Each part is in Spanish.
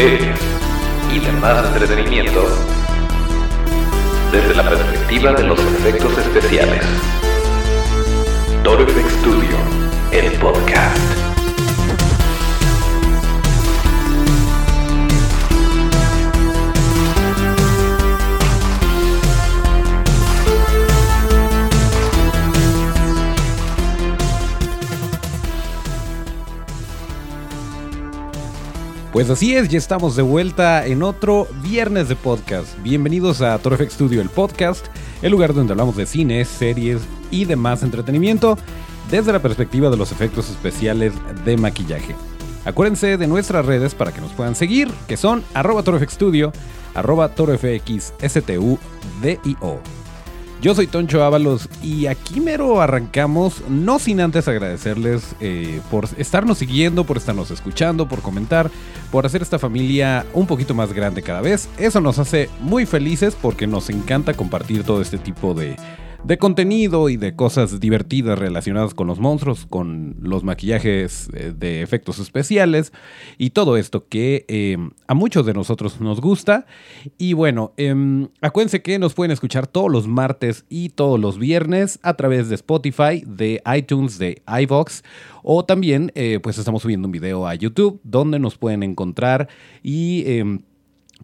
series y demás entretenimiento desde la perspectiva de los efectos especiales. Toro FX Studio, el podcast. Pues así es, ya estamos de vuelta en otro viernes de podcast. Bienvenidos a Toro FX Studio, el podcast, el lugar donde hablamos de cine, series y demás entretenimiento desde la perspectiva de los efectos especiales de maquillaje. Acuérdense de nuestras redes para que nos puedan seguir, que son arroba torofxstudio, arroba. Yo soy Toncho Ábalos y aquí mero arrancamos, no sin antes agradecerles eh, por estarnos siguiendo, por estarnos escuchando, por comentar, por hacer esta familia un poquito más grande cada vez. Eso nos hace muy felices porque nos encanta compartir todo este tipo de de contenido y de cosas divertidas relacionadas con los monstruos, con los maquillajes eh, de efectos especiales y todo esto que eh, a muchos de nosotros nos gusta. Y bueno, eh, acuérdense que nos pueden escuchar todos los martes y todos los viernes a través de Spotify, de iTunes, de iVox o también eh, pues estamos subiendo un video a YouTube donde nos pueden encontrar y em,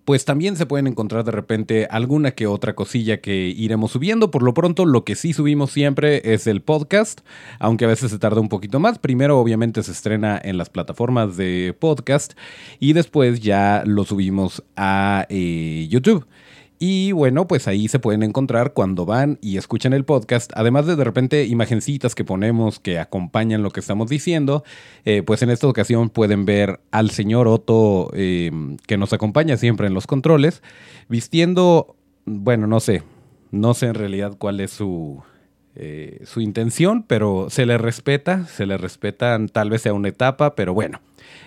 pues también se pueden encontrar de repente alguna que otra cosilla que iremos subiendo. Por lo pronto, lo que sí subimos siempre es el podcast, aunque a veces se tarda un poquito más. Primero, obviamente, se estrena en las plataformas de podcast y después ya lo subimos a eh, YouTube. Y bueno, pues ahí se pueden encontrar cuando van y escuchan el podcast, además de de repente imagencitas que ponemos que acompañan lo que estamos diciendo, eh, pues en esta ocasión pueden ver al señor Otto eh, que nos acompaña siempre en los controles, vistiendo, bueno, no sé, no sé en realidad cuál es su, eh, su intención, pero se le respeta, se le respetan, tal vez sea una etapa, pero bueno.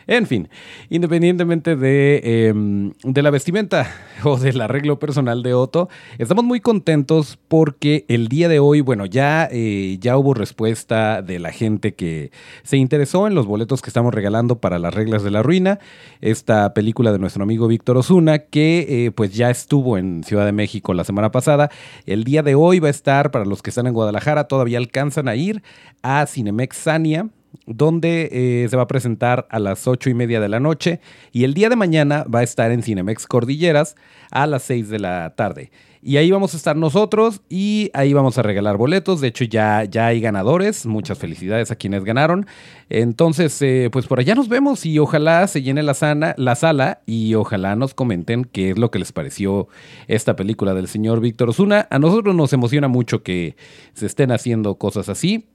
En fin, independientemente de, em, la vestimenta o del arreglo personal de Otto, estamos muy contentos porque el día de hoy, bueno, ya, eh, ya hubo respuesta de la gente que se interesó en los boletos que estamos regalando para las reglas de la ruina, esta película de nuestro amigo Víctor Osuna, que eh, pues ya estuvo en Ciudad de México la semana pasada. El día de hoy va a estar, para los que están en Guadalajara, todavía alcanzan a ir a Cinemex Sania donde eh, se va a presentar a las ocho y media de la noche y el día de mañana va a estar en Cinemex Cordilleras a las 6 de la tarde. Y ahí vamos a estar nosotros y ahí vamos a regalar boletos. De hecho, ya, ya hay ganadores. Muchas felicidades a quienes ganaron. Entonces, eh, pues por allá nos vemos y ojalá se llene la, sana, la sala y ojalá nos comenten qué es lo que les pareció esta película del señor Víctor Osuna. A nosotros nos emociona mucho que se estén haciendo cosas así.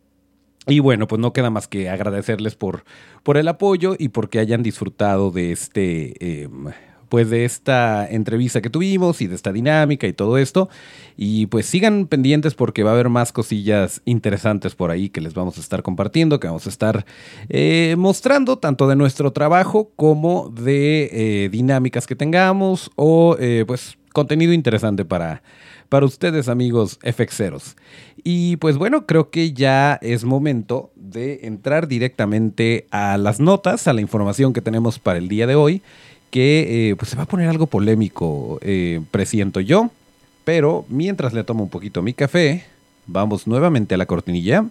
Y bueno, pues no queda más que agradecerles por, por el apoyo y porque hayan disfrutado de este. Em, pues de esta entrevista que tuvimos y de esta dinámica y todo esto. Y pues sigan pendientes porque va a haber más cosillas interesantes por ahí que les vamos a estar compartiendo, que vamos a estar eh, mostrando tanto de nuestro trabajo como de eh, dinámicas que tengamos o eh, pues contenido interesante para, para ustedes amigos FXeros. Y pues bueno, creo que ya es momento de entrar directamente a las notas, a la información que tenemos para el día de hoy, que eh, pues se va a poner algo polémico, eh, presiento yo. Pero mientras le tomo un poquito mi café, vamos nuevamente a la cortinilla.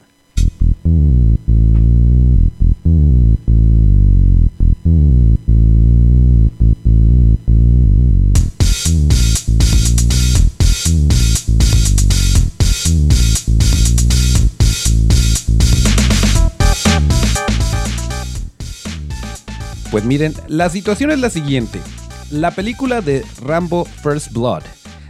Pues miren, la situación es la siguiente. La película de Rambo First Blood,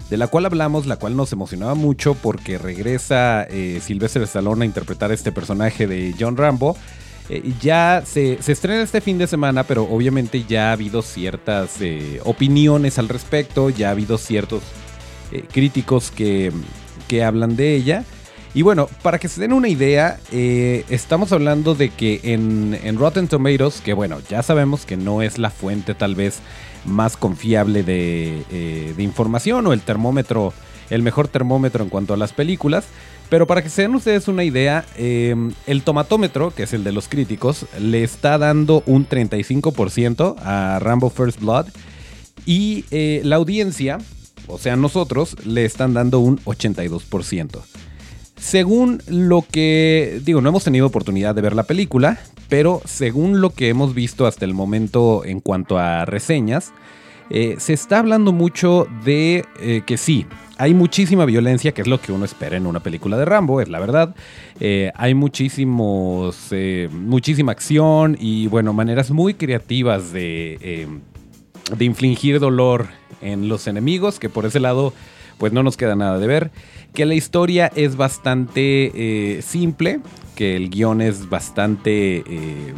de la cual hablamos, la cual nos emocionaba mucho porque regresa eh, Sylvester Stallone a interpretar este personaje de John Rambo. Eh, ya se, estrena este fin de semana, pero obviamente ya ha habido ciertas eh, opiniones al respecto, ya ha habido ciertos críticos que, que hablan de ella. Y bueno, para que se den una idea, eh, estamos hablando de que en, Rotten Tomatoes, que bueno, ya sabemos que no es la fuente tal vez más confiable de, eh, información o el termómetro el mejor termómetro en cuanto a las películas. Pero para que se den ustedes una idea, em, el tomatómetro, que es el de los críticos, le está dando un 35% a Rambo First Blood. Y eh, la audiencia, o sea nosotros, le están dando un 82%. Según lo que, digo, no hemos tenido oportunidad de ver la película, pero según lo que hemos visto hasta el momento en cuanto a reseñas, eh, se está hablando mucho de eh, que sí, hay muchísima violencia, que es lo que uno espera en una película de Rambo, es la verdad. Eh, hay muchísimos, muchísima acción y, bueno, maneras muy creativas de, de infligir dolor en los enemigos, que por ese lado, pues no nos queda nada de ver que la historia es bastante eh, simple, que el guion es bastante, eh,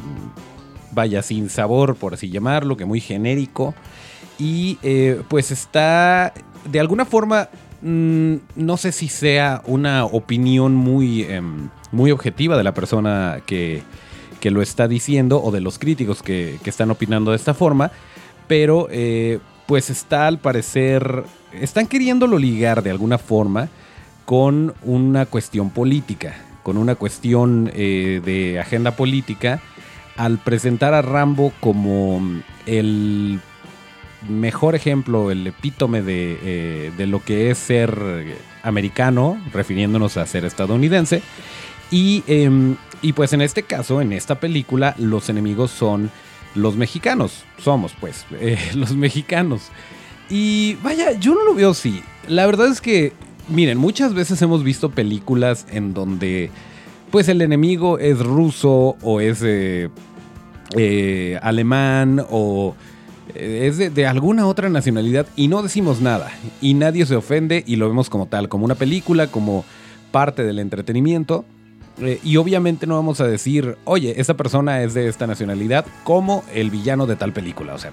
vaya, sin sabor, por así llamarlo, que muy genérico. Y eh, pues está, de alguna forma, mm, no sé si sea una opinión muy, em, muy objetiva de la persona que, que, lo está diciendo o de los críticos que, que están opinando de esta forma, pero pues está al parecer, están queriéndolo ligar de alguna forma con una cuestión política, con una cuestión eh, de agenda política, al presentar a Rambo como el mejor ejemplo, el epítome de, eh, lo que es ser americano, refiriéndonos a ser estadounidense. Y, em, y, pues en este caso, en esta película, los enemigos son los mexicanos. Somos pues eh, los mexicanos. Y vaya, yo no lo veo así. La verdad es que miren, muchas veces hemos visto películas en donde pues el enemigo es ruso o es eh, eh, alemán o eh, es de, alguna otra nacionalidad y no decimos nada y nadie se ofende y lo vemos como tal, como una película, como parte del entretenimiento. y obviamente no vamos a decir, oye, esa persona es de esta nacionalidad como el villano de tal película. O sea,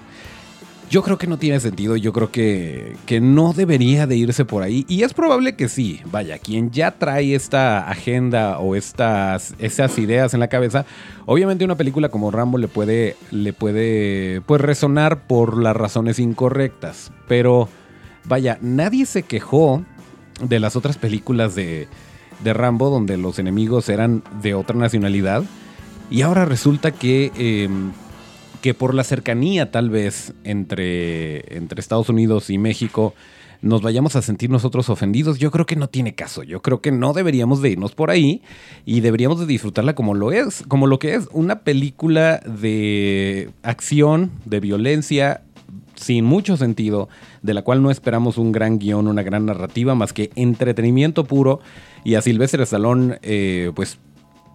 yo creo que no tiene sentido, yo creo que, que no debería de irse por ahí. Y es probable que sí, vaya, quien ya trae esta agenda o estas esas ideas en la cabeza, obviamente una película como Rambo le puede, le puede pues, resonar por las razones incorrectas. Pero vaya, nadie se quejó de las otras películas de, de Rambo donde los enemigos eran de otra nacionalidad. Y ahora resulta que... Em, que por la cercanía tal vez entre, entre Estados Unidos y México nos vayamos a sentir nosotros ofendidos, yo creo que no tiene caso. Yo creo que no deberíamos de irnos por ahí y deberíamos de disfrutarla como lo es, como lo que es una película de acción, de violencia sin mucho sentido, de la cual no esperamos un gran guion, una gran narrativa, más que entretenimiento puro. Y a Silvestre Salón, eh, pues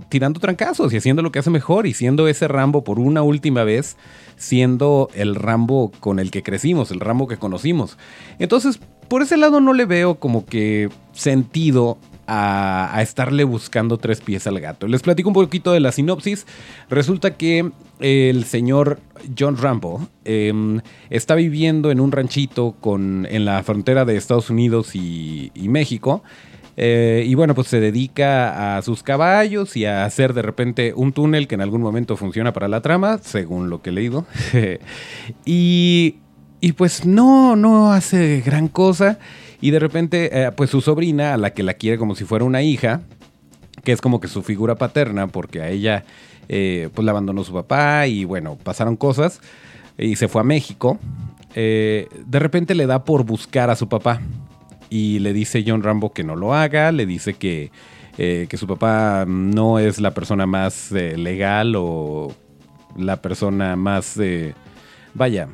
tirando trancazos y haciendo lo que hace mejor y siendo ese Rambo por una última vez, siendo el Rambo con el que crecimos, el Rambo que conocimos. Entonces, por ese lado no le veo como que sentido a, estarle buscando tres pies al gato. Les platico un poquito de la sinopsis. Resulta que el señor John Rambo em, está viviendo en un ranchito con, en la frontera de Estados Unidos y México. Eh, y bueno, pues se dedica a sus caballos y a hacer de repente un túnel que en algún momento funciona para la trama, según lo que he leído. y, y, pues no, no hace gran cosa. Y de repente, eh, pues su sobrina, a la que la quiere como si fuera una hija, que es como que su figura paterna, porque a ella eh, pues la abandonó su papá y bueno, pasaron cosas y se fue a México. de repente le da por buscar a su papá y le dice John Rambo que no lo haga, le dice que, eh, que su papá no es la persona más eh, legal o la persona más, eh, vaya,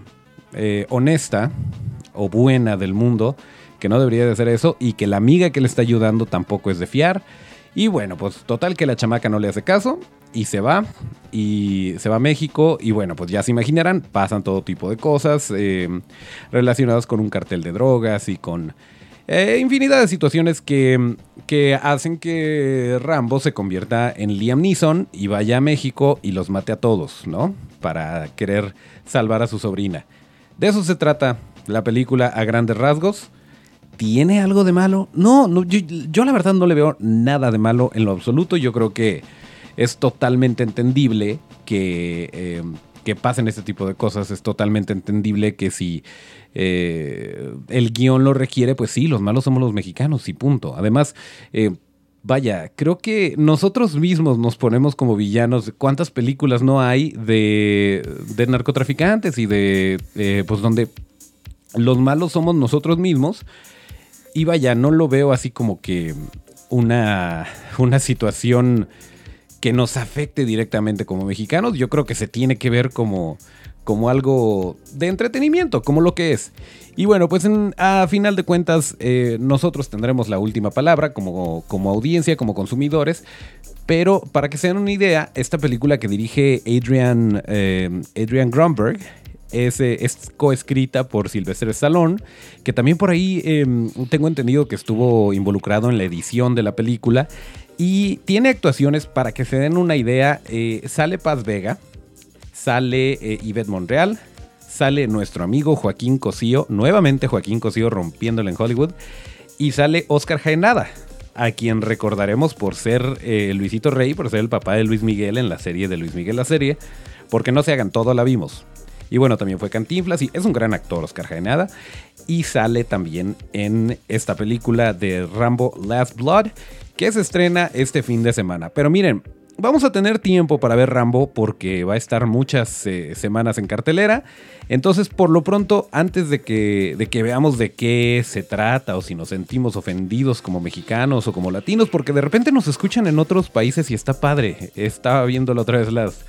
honesta o buena del mundo, que no debería de hacer eso y que la amiga que le está ayudando tampoco es de fiar. Y bueno, pues total que la chamaca no le hace caso y se va y se va a México y bueno, pues ya se imaginarán, pasan todo tipo de cosas relacionadas con un cartel de drogas y con eh, infinidad de situaciones que, que, hacen que Rambo se convierta en Liam Neeson y vaya a México y los mate a todos, ¿no? Para querer salvar a su sobrina. De eso se trata la película a grandes rasgos. ¿Tiene algo de malo? No, no yo, la verdad no le veo nada de malo en lo absoluto. Yo creo que es totalmente entendible que, eh, que pasen este tipo de cosas. Es totalmente entendible que si eh, el guion lo requiere, pues sí, los malos somos los mexicanos y punto. Además, eh, vaya, creo que nosotros mismos nos ponemos como villanos. ¿Cuántas películas no hay de, de narcotraficantes y de, eh, pues donde los malos somos nosotros mismos? Y vaya, no lo veo así como que una, una situación que nos afecte directamente como mexicanos. Yo creo que se tiene que ver como, como algo de entretenimiento, como lo que es. Y bueno, pues a final de cuentas eh, nosotros tendremos la última palabra como, como audiencia, como consumidores. Pero para que se den una idea, esta película que dirige Adrian, eh, Adrian Grunberg es, eh, es coescrita por Sylvester Stallone, que también por ahí em, tengo entendido que estuvo involucrado en la edición de la película. Y tiene actuaciones, para que se den una idea, eh, sale Paz Vega, sale eh, Yvette Monreal, sale nuestro amigo Joaquín Cosío, nuevamente Joaquín Cosío rompiéndole en Hollywood, y sale Oscar Jaenada, a quien recordaremos por ser eh, Luisito Rey, por ser el papá de Luis Miguel en la serie de Luis Miguel la serie, porque no se hagan todo, la vimos. Y bueno, también fue Cantinflas y es un gran actor Oscar Jaenada. Y sale también en esta película de Rambo Last Blood que se estrena este fin de semana. Pero miren, vamos a tener tiempo para ver Rambo porque va a estar muchas eh, semanas en cartelera. Entonces, por lo pronto, antes de que, de que veamos de qué se trata o si nos sentimos ofendidos como mexicanos o como latinos, porque de repente nos escuchan en otros países y está padre. Estaba viendo la otra vez las...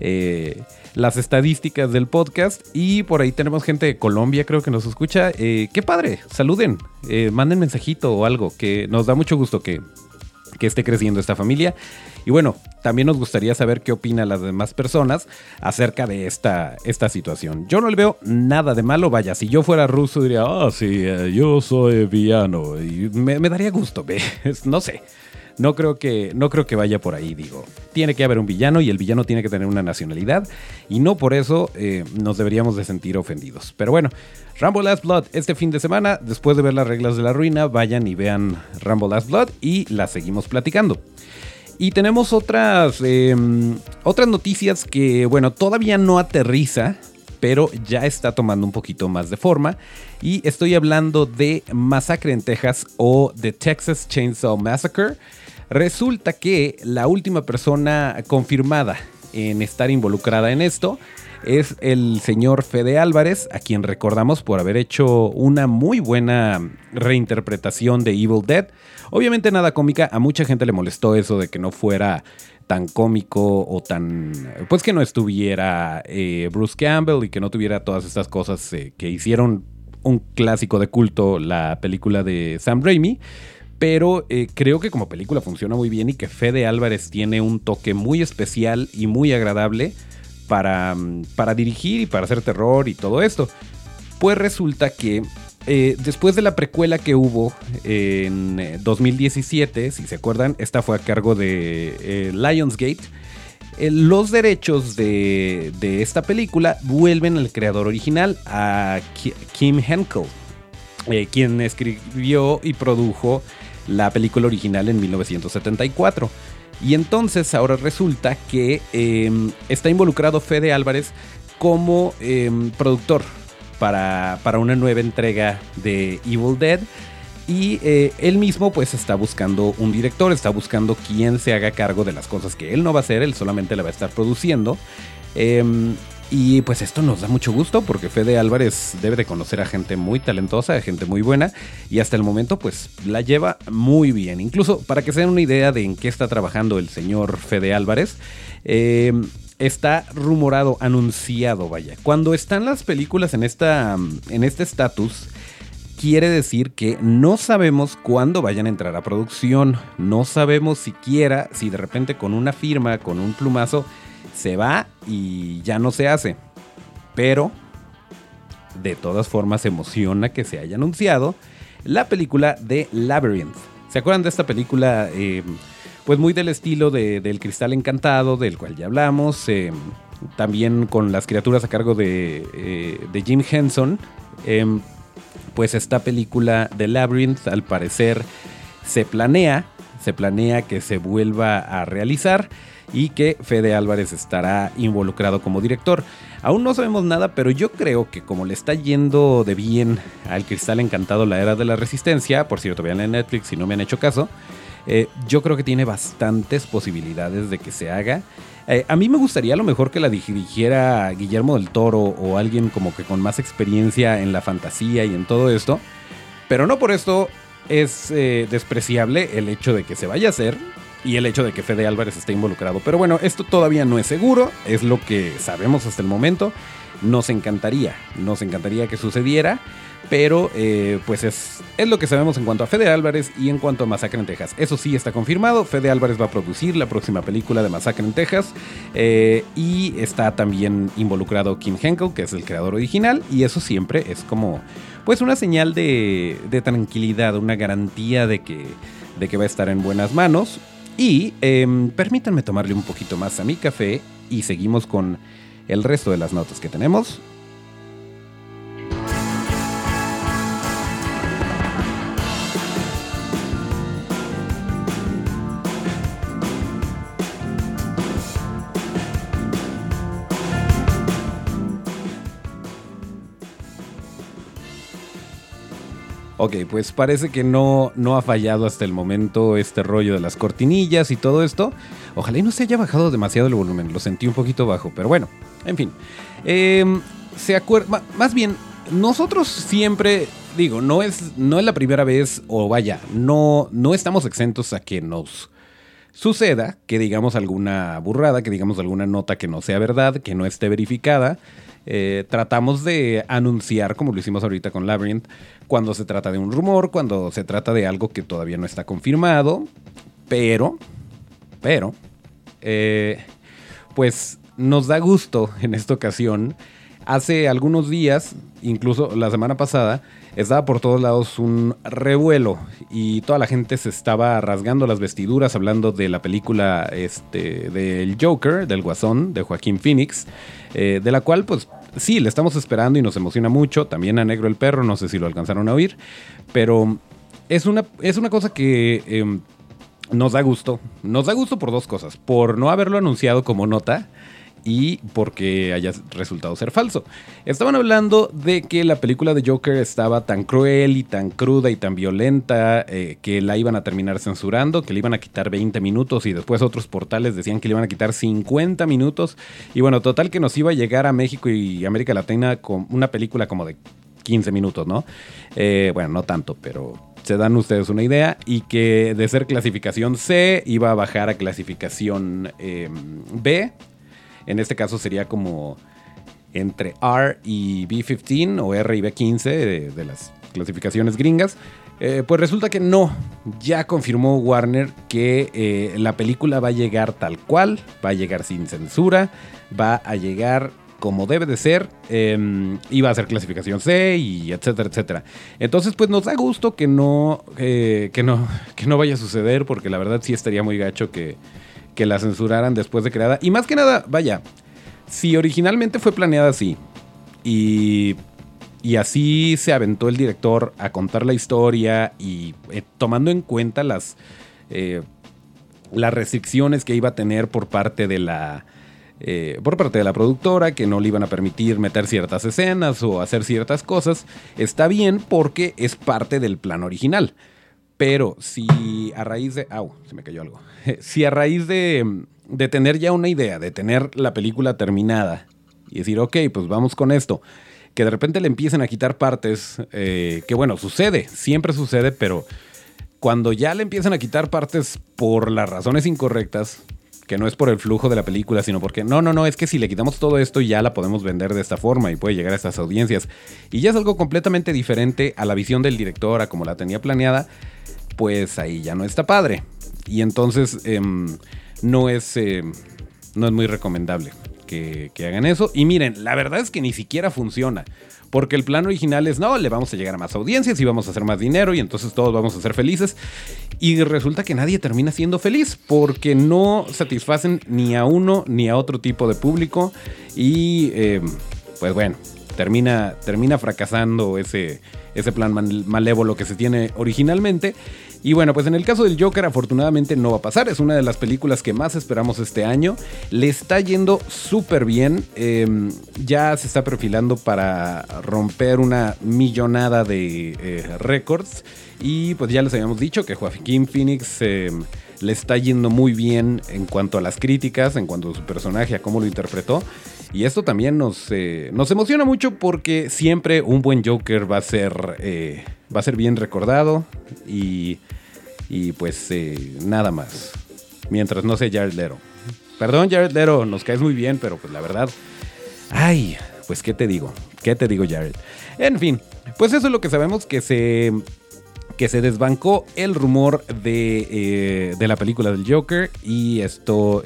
Eh, las estadísticas del podcast. Y por ahí tenemos gente de Colombia, creo que nos escucha. Eh, qué padre, saluden, eh, manden mensajito o algo, que nos da mucho gusto que, que esté creciendo esta familia. Y bueno, también nos gustaría saber qué opinan las demás personas acerca de esta, esta situación. Yo no le veo nada de malo, vaya, si yo fuera ruso diría, ah, sí, eh, yo soy villano y me, me daría gusto, no sé. No creo que, no creo que vaya por ahí, digo. Tiene que haber un villano y el villano tiene que tener una nacionalidad y no por eso eh, nos deberíamos de sentir ofendidos. Pero bueno, Rambo Last Blood este fin de semana, después de ver las reglas de la ruina, vayan y vean Rambo Last Blood y la seguimos platicando. Y tenemos otras, em, otras noticias que, bueno, todavía no aterriza, pero ya está tomando un poquito más de forma. Y estoy hablando de Masacre en Texas o The Texas Chainsaw Massacre. Resulta que la última persona confirmada en estar involucrada en esto es el señor Fede Álvarez, a quien recordamos por haber hecho una muy buena reinterpretación de Evil Dead. Obviamente nada cómica, a mucha gente le molestó eso de que no fuera tan cómico o tan... pues que no estuviera eh, Bruce Campbell y que no tuviera todas estas cosas eh, que hicieron un clásico de culto la película de Sam Raimi pero eh, creo que como película funciona muy bien y que Fede Álvarez tiene un toque muy especial y muy agradable para, mm, para dirigir y para hacer terror y todo esto. Pues resulta que eh, después de la precuela que hubo en 2017, eh, si se acuerdan, esta fue a cargo de Lionsgate. los derechos de, de, esta película vuelven al creador original, a Kim Henkel, quien escribió y produjo la película original en 1974. Y entonces ahora resulta que em, está involucrado Fede Álvarez como em, productor para, para, una nueva entrega de Evil Dead. Y eh, él mismo pues está buscando un director, está buscando quien se haga cargo de las cosas que él no va a hacer, él solamente la va a estar produciendo. Y pues esto nos da mucho gusto porque Fede Álvarez debe de conocer a gente muy talentosa, a gente muy buena y hasta el momento pues la lleva muy bien. Incluso para que se den una idea de en qué está trabajando el señor Fede Álvarez, eh, está rumorado, anunciado, vaya. Cuando están las películas en, esta, en este estatus, quiere decir que no sabemos cuándo vayan a entrar a producción, no sabemos siquiera si de repente con una firma, con un plumazo, se va y ya no se hace. Pero, de todas formas, emociona que se haya anunciado la película de Labyrinth. ¿Se acuerdan de esta película? Eh, pues muy del estilo de, del Cristal Encantado, del cual ya hablamos. Eh, también con las criaturas a cargo de, eh, de Jim Henson. pues esta película de Labyrinth, al parecer, se planea. Se planea que se vuelva a realizar. Y que Fede Álvarez estará involucrado como director. Aún no sabemos nada, pero yo creo que como le está yendo de bien al Cristal Encantado la Era de la Resistencia, por cierto, vean en Netflix si no me han hecho caso, eh, yo creo que tiene bastantes posibilidades de que se haga. Eh, a mí me gustaría a lo mejor que la dirigiera Guillermo del Toro o alguien como que con más experiencia en la fantasía y en todo esto, pero no por esto es eh, despreciable el hecho de que se vaya a hacer y el hecho de que Fede Álvarez esté involucrado. Pero bueno, esto todavía no es seguro, es lo que sabemos hasta el momento. Nos encantaría, nos encantaría que sucediera, pero eh, pues es, es lo que sabemos en cuanto a Fede Álvarez y en cuanto a Masacre en Texas. Eso sí está confirmado, Fede Álvarez va a producir la próxima película de Masacre en Texas eh, y está también involucrado Kim Henkel, que es el creador original, y eso siempre es como pues una señal de, de tranquilidad, una garantía de que, de que va a estar en buenas manos. Y em, permítanme tomarle un poquito más a mi café y seguimos con el resto de las notas que tenemos. Ok, pues parece que no, no ha fallado hasta el momento este rollo de las cortinillas y todo esto. Ojalá y no se haya bajado demasiado el volumen, lo sentí un poquito bajo, pero bueno, en fin. Em, se acuerda, más bien, nosotros siempre, digo, no es, no es la primera vez, o vaya, no, no estamos exentos a que nos suceda que digamos alguna burrada, que digamos alguna nota que no sea verdad, que no esté verificada. Eh, tratamos de anunciar, como lo hicimos ahorita con Labyrinth, cuando se trata de un rumor, cuando se trata de algo que todavía no está confirmado, pero, pero, eh, pues nos da gusto en esta ocasión. Hace algunos días, incluso la semana pasada, estaba por todos lados un revuelo y toda la gente se estaba rasgando las vestiduras hablando de la película este, del Joker, del Guasón, de Joaquín Phoenix, eh, de la cual pues sí, le estamos esperando y nos emociona mucho. También a Negro el Perro, no sé si lo alcanzaron a oír, pero es una, es una cosa que... Em, nos da gusto. Nos da gusto por dos cosas. Por no haberlo anunciado como nota y porque haya resultado ser falso. Estaban hablando de que la película de Joker estaba tan cruel y tan cruda y tan violenta eh, que la iban a terminar censurando, que le iban a quitar 20 minutos y después otros portales decían que le iban a quitar 50 minutos. Y bueno, total que nos iba a llegar a México y América Latina con una película como de 15 minutos, ¿no? Eh, bueno, no tanto, pero se dan ustedes una idea, y que de ser clasificación C iba a bajar a clasificación eh, B, en este caso sería como entre R y B15 o R y B15 de, las clasificaciones gringas. Eh, pues resulta que no, ya confirmó Warner que eh, la película va a llegar tal cual, va a llegar sin censura, va a llegar como debe de ser, eh, y va a ser clasificación C y etcétera, etcétera. Entonces, pues nos da gusto que no, que no, que no vaya a suceder, porque la verdad sí estaría muy gacho que, que la censuraran después de creada. Y más que nada, vaya, si originalmente fue planeada así y, y así se aventó el director a contar la historia y eh, tomando en cuenta las, eh, las restricciones que iba a tener por parte de la... Eh, por parte de la productora, que no le iban a permitir meter ciertas escenas o hacer ciertas cosas, está bien porque es parte del plan original. Pero si a raíz de... ¡Au! Se me cayó algo. Si a raíz de, de tener ya una idea, de tener la película terminada y decir, ok, pues vamos con esto, que de repente le empiecen a quitar partes, eh, que bueno, sucede, siempre sucede, pero cuando ya le empiezan a quitar partes por las razones incorrectas, que no es por el flujo de la película, sino porque no, no, no, es que si le quitamos todo esto ya la podemos vender de esta forma y puede llegar a estas audiencias. Y ya es algo completamente diferente a la visión del director, a como la tenía planeada pues ahí ya no está padre. Y entonces em, no, es, em, no es muy recomendable que, hagan eso. Y miren, la verdad es que ni siquiera funciona. Porque el plan original es, no, le vamos a llegar a más audiencias y vamos a hacer más dinero y entonces todos vamos a ser felices. Y resulta que nadie termina siendo feliz porque no satisfacen ni a uno ni a otro tipo de público. Y em, pues bueno, termina, termina fracasando ese, ese plan malévolo que se tiene originalmente. Y bueno, pues en el caso del Joker afortunadamente no va a pasar, es una de las películas que más esperamos este año, le está yendo súper bien, em, ya se está perfilando para romper una millonada de eh, récords y pues ya les habíamos dicho que Joaquín Phoenix em, le está yendo muy bien en cuanto a las críticas, en cuanto a su personaje, a cómo lo interpretó. Y esto también nos, eh, nos emociona mucho porque siempre un buen Joker va a ser, eh, va a ser bien recordado y, y pues eh, nada más. Mientras no sea Jared Leto. Perdón Jared Leto, nos caes muy bien, pero pues la verdad... Ay, pues qué te digo, qué te digo Jared. En fin, pues eso es lo que sabemos que se que se desbancó el rumor de, de, la película del Joker y esto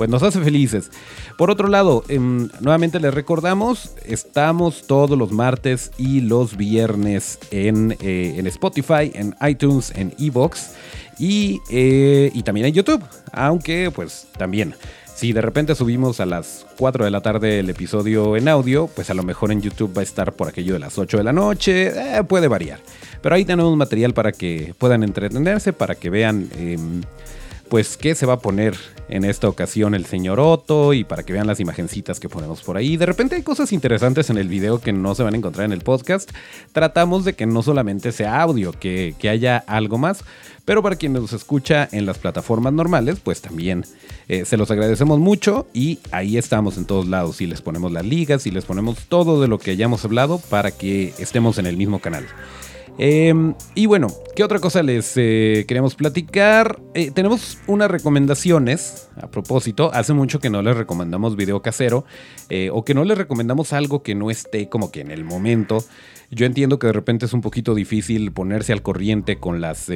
pues nos hace felices. Por otro lado, em, nuevamente les recordamos, estamos todos los martes y los viernes en, eh, en Spotify, en iTunes, en Evox y, eh, y también en YouTube. Aunque pues también... Si de repente subimos a las 4 de la tarde el episodio en audio, pues a lo mejor en YouTube va a estar por aquello de las 8 de la noche, eh, puede variar. Pero ahí tenemos material para que puedan entretenerse, para que vean em, pues qué se va a poner en esta ocasión el señor Otto y para que vean las imagencitas que ponemos por ahí. De repente hay cosas interesantes en el video que no se van a encontrar en el podcast. Tratamos de que no solamente sea audio, que, haya algo más, pero para quien nos escucha en las plataformas normales, pues también eh, se los agradecemos mucho y ahí estamos en todos lados y les ponemos las ligas y les ponemos todo de lo que hayamos hablado para que estemos en el mismo canal. Em, y bueno, ¿qué otra cosa les eh, queremos platicar? Eh, tenemos unas recomendaciones. A propósito, hace mucho que no les recomendamos video casero eh, o que no les recomendamos algo que no esté como que en el momento. Yo entiendo que de repente es un poquito difícil ponerse al corriente con las,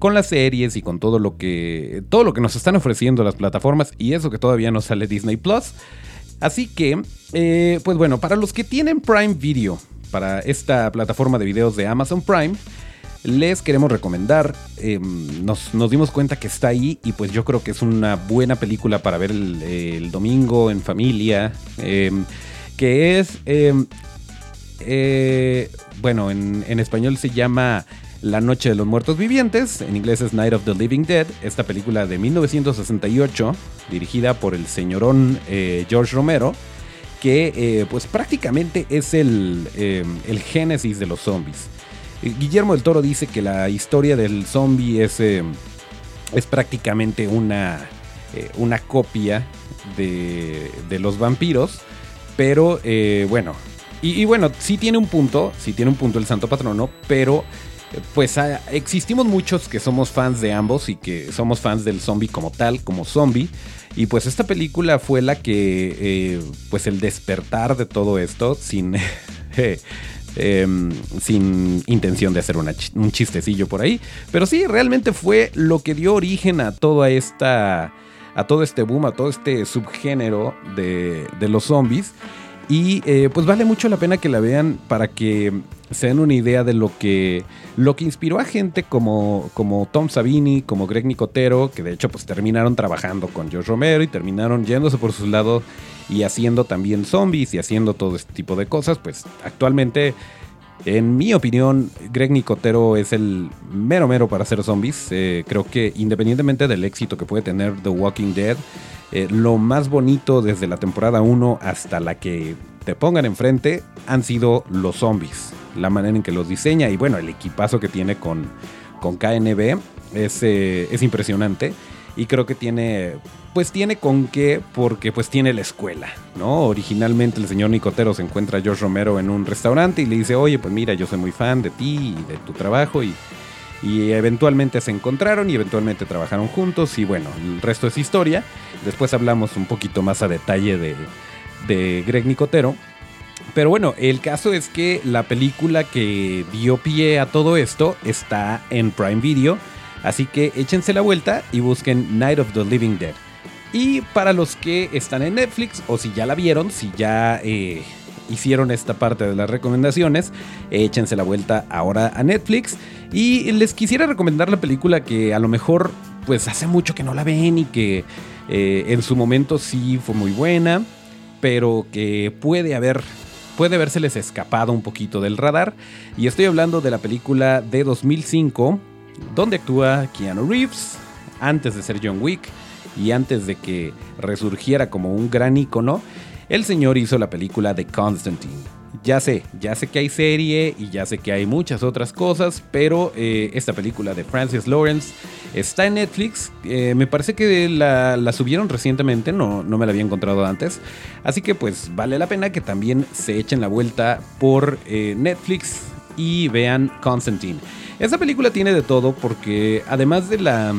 con las series y con todo lo que todo lo que nos están ofreciendo las plataformas y eso que todavía no sale Disney Plus. Así que, pues bueno, para los que tienen Prime Video, para esta plataforma de videos de Amazon Prime, les queremos recomendar. Em, nos, dimos cuenta que está ahí y pues yo creo que es una buena película para ver el, domingo en familia. Em, que es, em, eh, bueno, en, español se llama La Noche de los Muertos Vivientes, en inglés es Night of the Living Dead, esta película de 1968, dirigida por el señorón eh, George Romero que eh, pues prácticamente es el, eh, el, génesis de los zombies. Eh, Guillermo del Toro dice que la historia del zombie es, es prácticamente una, una copia de, de, los vampiros, pero bueno, y, y, bueno, sí tiene un punto, sí tiene un punto el santo patrono, pero pues ah, existimos muchos que somos fans de ambos y que somos fans del zombie como tal, como zombie. Y pues esta película fue la que, eh, pues el despertar de todo esto, sin, em, sin intención de hacer un chistecillo por ahí. Pero sí, realmente fue lo que dio origen a toda esta, a todo este boom, a todo este subgénero de, de los zombies. Y eh, pues vale mucho la pena que la vean para que se den una idea de lo que, lo que inspiró a gente como, como Tom Savini, como Greg Nicotero, que de hecho pues terminaron trabajando con George Romero y terminaron yéndose por sus lados y haciendo también zombies y haciendo todo este tipo de cosas. Pues actualmente, en mi opinión, Greg Nicotero es el mero mero para hacer zombies. Eh, creo que independientemente del éxito que puede tener The Walking Dead, eh, lo más bonito desde la temporada 1 hasta la que te pongan enfrente han sido los zombies. La manera en que los diseña y bueno, el equipazo que tiene con, con KNB es, eh, es impresionante. Y creo que tiene, pues tiene con qué, porque pues tiene la escuela, ¿no? Originalmente el señor Nicotero se encuentra a George Romero en un restaurante y le dice, oye, pues mira, yo soy muy fan de ti y de tu trabajo y y eventualmente se encontraron y eventualmente trabajaron juntos y bueno, el resto es historia. Después hablamos un poquito más a detalle de, Greg Nicotero. Pero bueno, el caso es que la película que dio pie a todo esto está en Prime Video, así que échense la vuelta y busquen Night of the Living Dead. Y para los que están en Netflix, o si ya la vieron, si ya eh, hicieron esta parte de las recomendaciones, échense la vuelta ahora a Netflix. Y les quisiera recomendar la película que a lo mejor pues hace mucho que no la ven y que eh, en su momento sí fue muy buena, pero que puede haber puede habérseles escapado un poquito del radar. Y estoy hablando de la película de 2005, donde actúa Keanu Reeves, antes de ser John Wick y antes de que resurgiera como un gran ícono, el señor hizo la película de Constantine. Ya sé, ya sé que hay serie y ya sé que hay muchas otras cosas, pero eh, esta película de Francis Lawrence está en Netflix. Eh, me parece que la, subieron recientemente, no, no me la había encontrado antes. Así que pues vale la pena que también se echen la vuelta por eh, Netflix y vean Constantine. Esta película tiene de todo porque además de la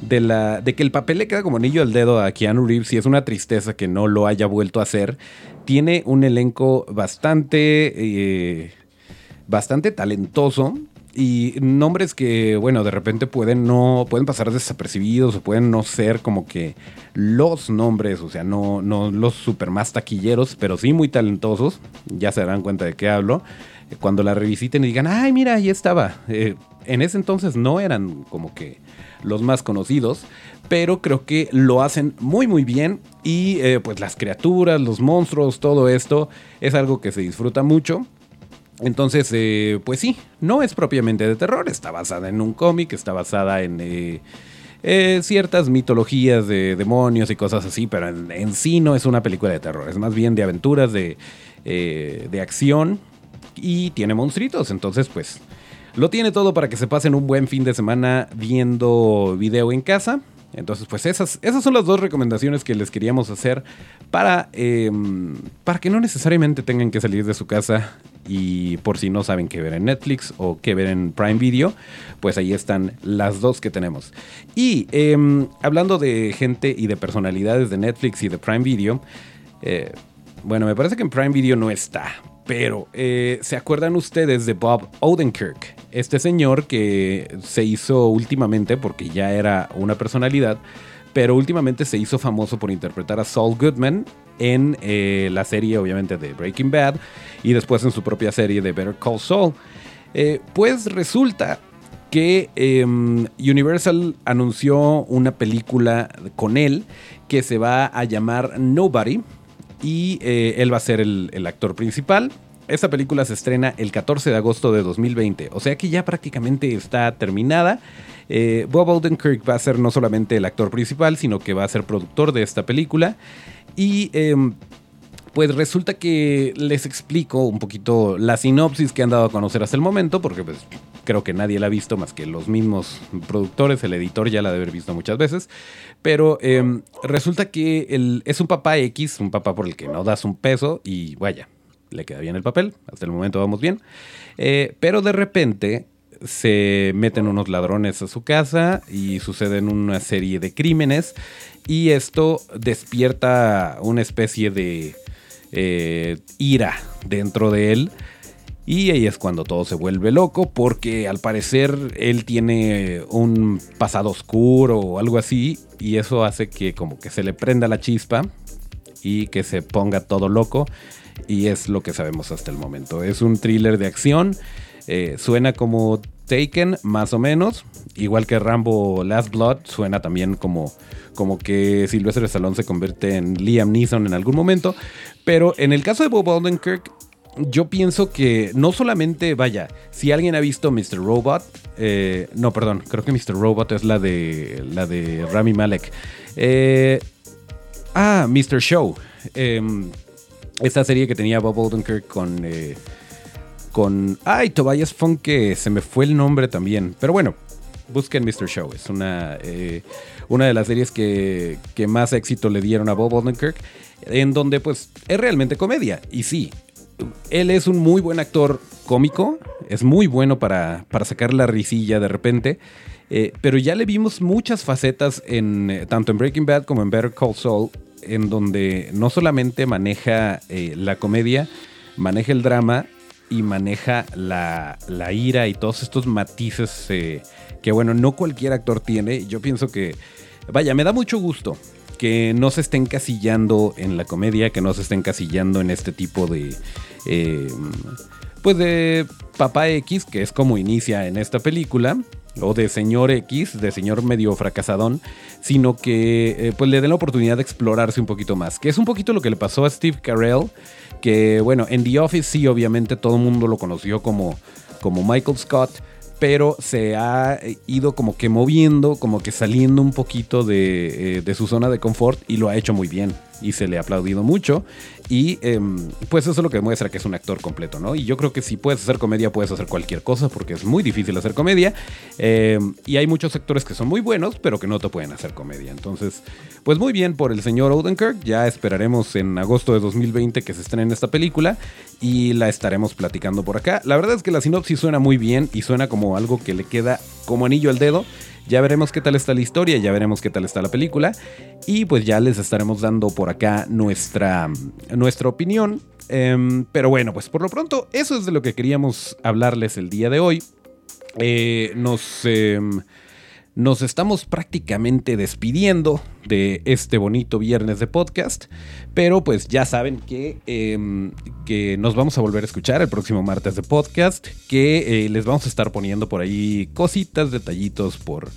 de, la, de que el papel le queda como anillo al dedo a Keanu Reeves y es una tristeza que no lo haya vuelto a hacer. Tiene un elenco bastante, eh, bastante talentoso y nombres que, bueno, de repente pueden no pueden pasar desapercibidos o pueden no ser como que los nombres, o sea, no, no los super más taquilleros, pero sí muy talentosos. Ya se darán cuenta de qué hablo. Cuando la revisiten y digan, ay, mira, ahí estaba. Eh, en ese entonces no eran como que los más conocidos, pero creo que lo hacen muy muy bien y eh, pues las criaturas, los monstruos, todo esto es algo que se disfruta mucho. Entonces, eh, pues sí, no es propiamente de terror, está basada en un cómic, está basada en eh, ciertas mitologías de demonios y cosas así, pero en, sí no es una película de terror, es más bien de aventuras, de, de acción y tiene monstruitos, entonces pues lo tiene todo para que se pasen un buen fin de semana viendo video en casa. Entonces, pues esas, esas son las dos recomendaciones que les queríamos hacer para, em, para que no necesariamente tengan que salir de su casa y por si no saben qué ver en Netflix o qué ver en Prime Video, pues ahí están las dos que tenemos. Y em, hablando de gente y de personalidades de Netflix y de Prime Video, eh, bueno, me parece que en Prime Video no está, pero, eh, ¿se acuerdan ustedes de Bob Odenkirk? Este señor que se hizo últimamente, porque ya era una personalidad, pero últimamente se hizo famoso por interpretar a Saul Goodman en eh, la serie, obviamente, de Breaking Bad y después en su propia serie de Better Call Saul. Eh, pues resulta que em, Universal anunció una película con él que se va a llamar Nobody y eh, él va a ser el, actor principal. Esta película se estrena el 14 de agosto de 2020, o sea que ya prácticamente está terminada. Eh, Bob Odenkirk va a ser no solamente el actor principal, sino que va a ser productor de esta película. Y em, pues resulta que les explico un poquito la sinopsis que han dado a conocer hasta el momento, porque pues creo que nadie la ha visto más que los mismos productores, el editor ya la debe haber visto muchas veces, pero em, resulta que es un papá X, un papá por el que no das un peso y vaya, le queda bien el papel, hasta el momento vamos bien, eh, pero de repente se meten unos ladrones a su casa y suceden una serie de crímenes y esto despierta una especie de eh, ira dentro de él. Y ahí es cuando todo se vuelve loco porque al parecer él tiene un pasado oscuro o algo así y eso hace que como que se le prenda la chispa y que se ponga todo loco y es lo que sabemos hasta el momento. Es un thriller de acción, eh, suena como Taken más o menos, igual que Rambo Last Blood, suena también como como que Sylvester Stallone se convierte en Liam Neeson en algún momento. Pero en el caso de Bob Odenkirk, yo pienso que no solamente, vaya, si alguien ha visto Mr. Robot, eh, no, perdón, creo que Mr. Robot es la de, la de Rami Malek. Eh, ah, Mr. Show. Em, esta serie que tenía Bob Odenkirk con... Eh, con... Ay, Tobias Funk, que se me fue el nombre también. Pero bueno, busquen Mr. Show. Es una, eh, una de las series que, más éxito le dieron a Bob Odenkirk, en donde pues es realmente comedia. Y sí, él es un muy buen actor cómico, es muy bueno para, para sacar la risilla de repente. Eh, pero ya le vimos muchas facetas en eh, tanto en Breaking Bad como en Better Call Saul, en donde no solamente maneja la comedia, maneja el drama y maneja la, la ira y todos estos matices que bueno, no cualquier actor tiene. Yo pienso que, vaya, me da mucho gusto que no se estén casillando en la comedia, que no se estén casillando en este tipo de... Eh, pues de Papá X, que es como inicia en esta película, o de señor X, de señor medio fracasadón, sino que eh, pues le den la oportunidad de explorarse un poquito más. Que es un poquito lo que le pasó a Steve Carell, que bueno, en The Office sí, obviamente todo el mundo lo conoció como, como Michael Scott pero se ha ido como que moviendo, como que saliendo un poquito de, eh, de, su zona de confort y lo ha hecho muy bien y se le ha aplaudido mucho. Y em, pues eso es lo que demuestra que es un actor completo, ¿no? Y yo creo que si puedes hacer comedia, puedes hacer cualquier cosa, porque es muy difícil hacer comedia. Em, y hay muchos actores que son muy buenos, pero que no te pueden hacer comedia. Entonces, pues muy bien por el señor Odenkirk. Ya esperaremos en agosto de 2020 que se estrene esta película y la estaremos platicando por acá. La verdad es que la sinopsis suena muy bien y suena como algo que le queda como anillo al dedo. Ya veremos qué tal está la historia, ya veremos qué tal está la película. Y pues ya les estaremos dando por acá nuestra, nuestra opinión. Em, pero bueno, pues por lo pronto, eso es de lo que queríamos hablarles el día de hoy. Eh, nos. Em, nos estamos prácticamente despidiendo de este bonito viernes de podcast, pero pues ya saben que, em, que nos vamos a volver a escuchar el próximo martes de podcast, que eh, les vamos a estar poniendo por ahí cositas, detallitos por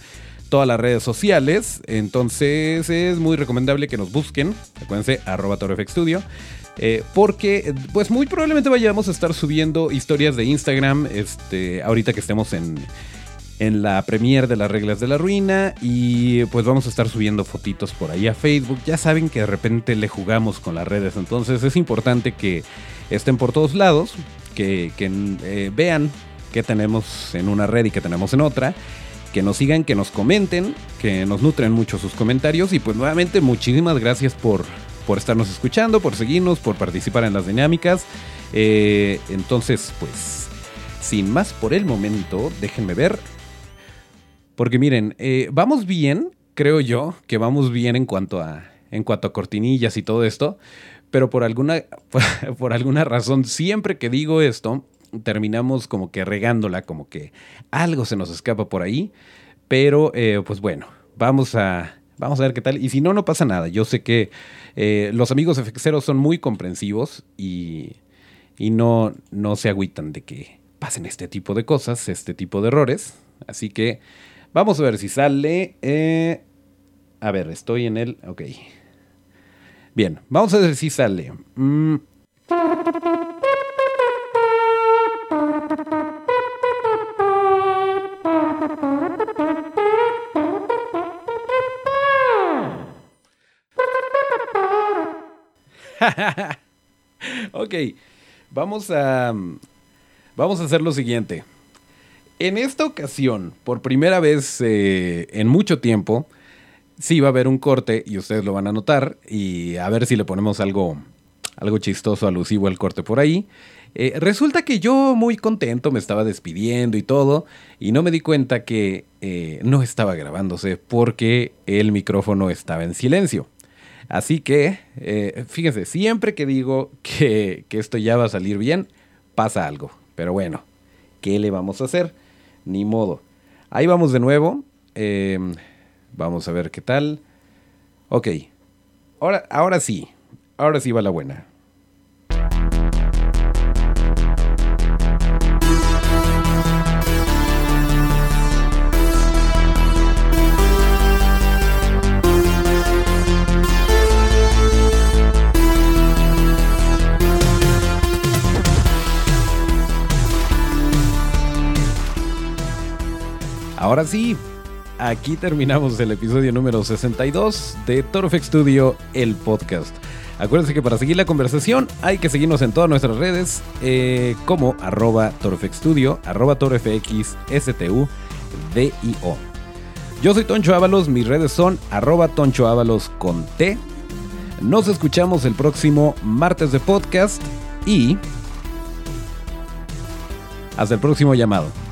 todas las redes sociales, entonces es muy recomendable que nos busquen, acuérdense, arroba Studio. Eh, porque pues muy probablemente vayamos a estar subiendo historias de Instagram este, ahorita que estemos en, en la premiere de las reglas de la ruina y pues vamos a estar subiendo fotitos por ahí a Facebook. Ya saben que de repente le jugamos con las redes, entonces es importante que estén por todos lados, que, eh, vean qué tenemos en una red y qué tenemos en otra. Que nos sigan, que nos comenten, que nos nutren mucho sus comentarios. Y pues nuevamente muchísimas gracias por, por estarnos escuchando, por seguirnos, por participar en las dinámicas. Eh, entonces, pues, sin más por el momento, déjenme ver porque miren, eh, vamos bien, creo yo, que vamos bien en cuanto a, en cuanto a cortinillas y todo esto, pero por alguna, por, alguna razón, siempre que digo esto, terminamos como que regándola, como que algo se nos escapa por ahí, pero eh, pues bueno, vamos a, vamos a ver qué tal, y si no, no pasa nada, yo sé que eh, los amigos FXeros son muy comprensivos y, y no, no se agüitan de que pasen este tipo de cosas, este tipo de errores, así que Vamos a ver si sale. Eh, a ver, estoy en el... Ok. Bien, vamos a ver si sale. Mm. ok, vamos a... Vamos a hacer lo siguiente. En esta ocasión, por primera vez eh, en mucho tiempo, sí va a haber un corte y ustedes lo van a notar y a ver si le ponemos algo, algo chistoso, alusivo al corte por ahí. Eh, resulta que yo muy contento me estaba despidiendo y todo y no me di cuenta que eh, no estaba grabándose porque el micrófono estaba en silencio. Así que, fíjense, siempre que digo que, que esto ya va a salir bien, pasa algo. Pero bueno, ¿qué le vamos a hacer? Ni modo. Ahí vamos de nuevo. Em, vamos a ver qué tal. Ok. Ahora, ahora sí. Ahora sí va la buena. Ahora sí, aquí terminamos el episodio número 62 de Torofx Studio, el podcast. Acuérdense que para seguir la conversación hay que seguirnos en todas nuestras redes eh, como arroba torofxstudio, arroba torofxstudio. Yo soy Toncho Ábalos, mis redes son arroba Toncho Ábalos con T. Nos escuchamos el próximo martes de podcast y hasta el próximo llamado.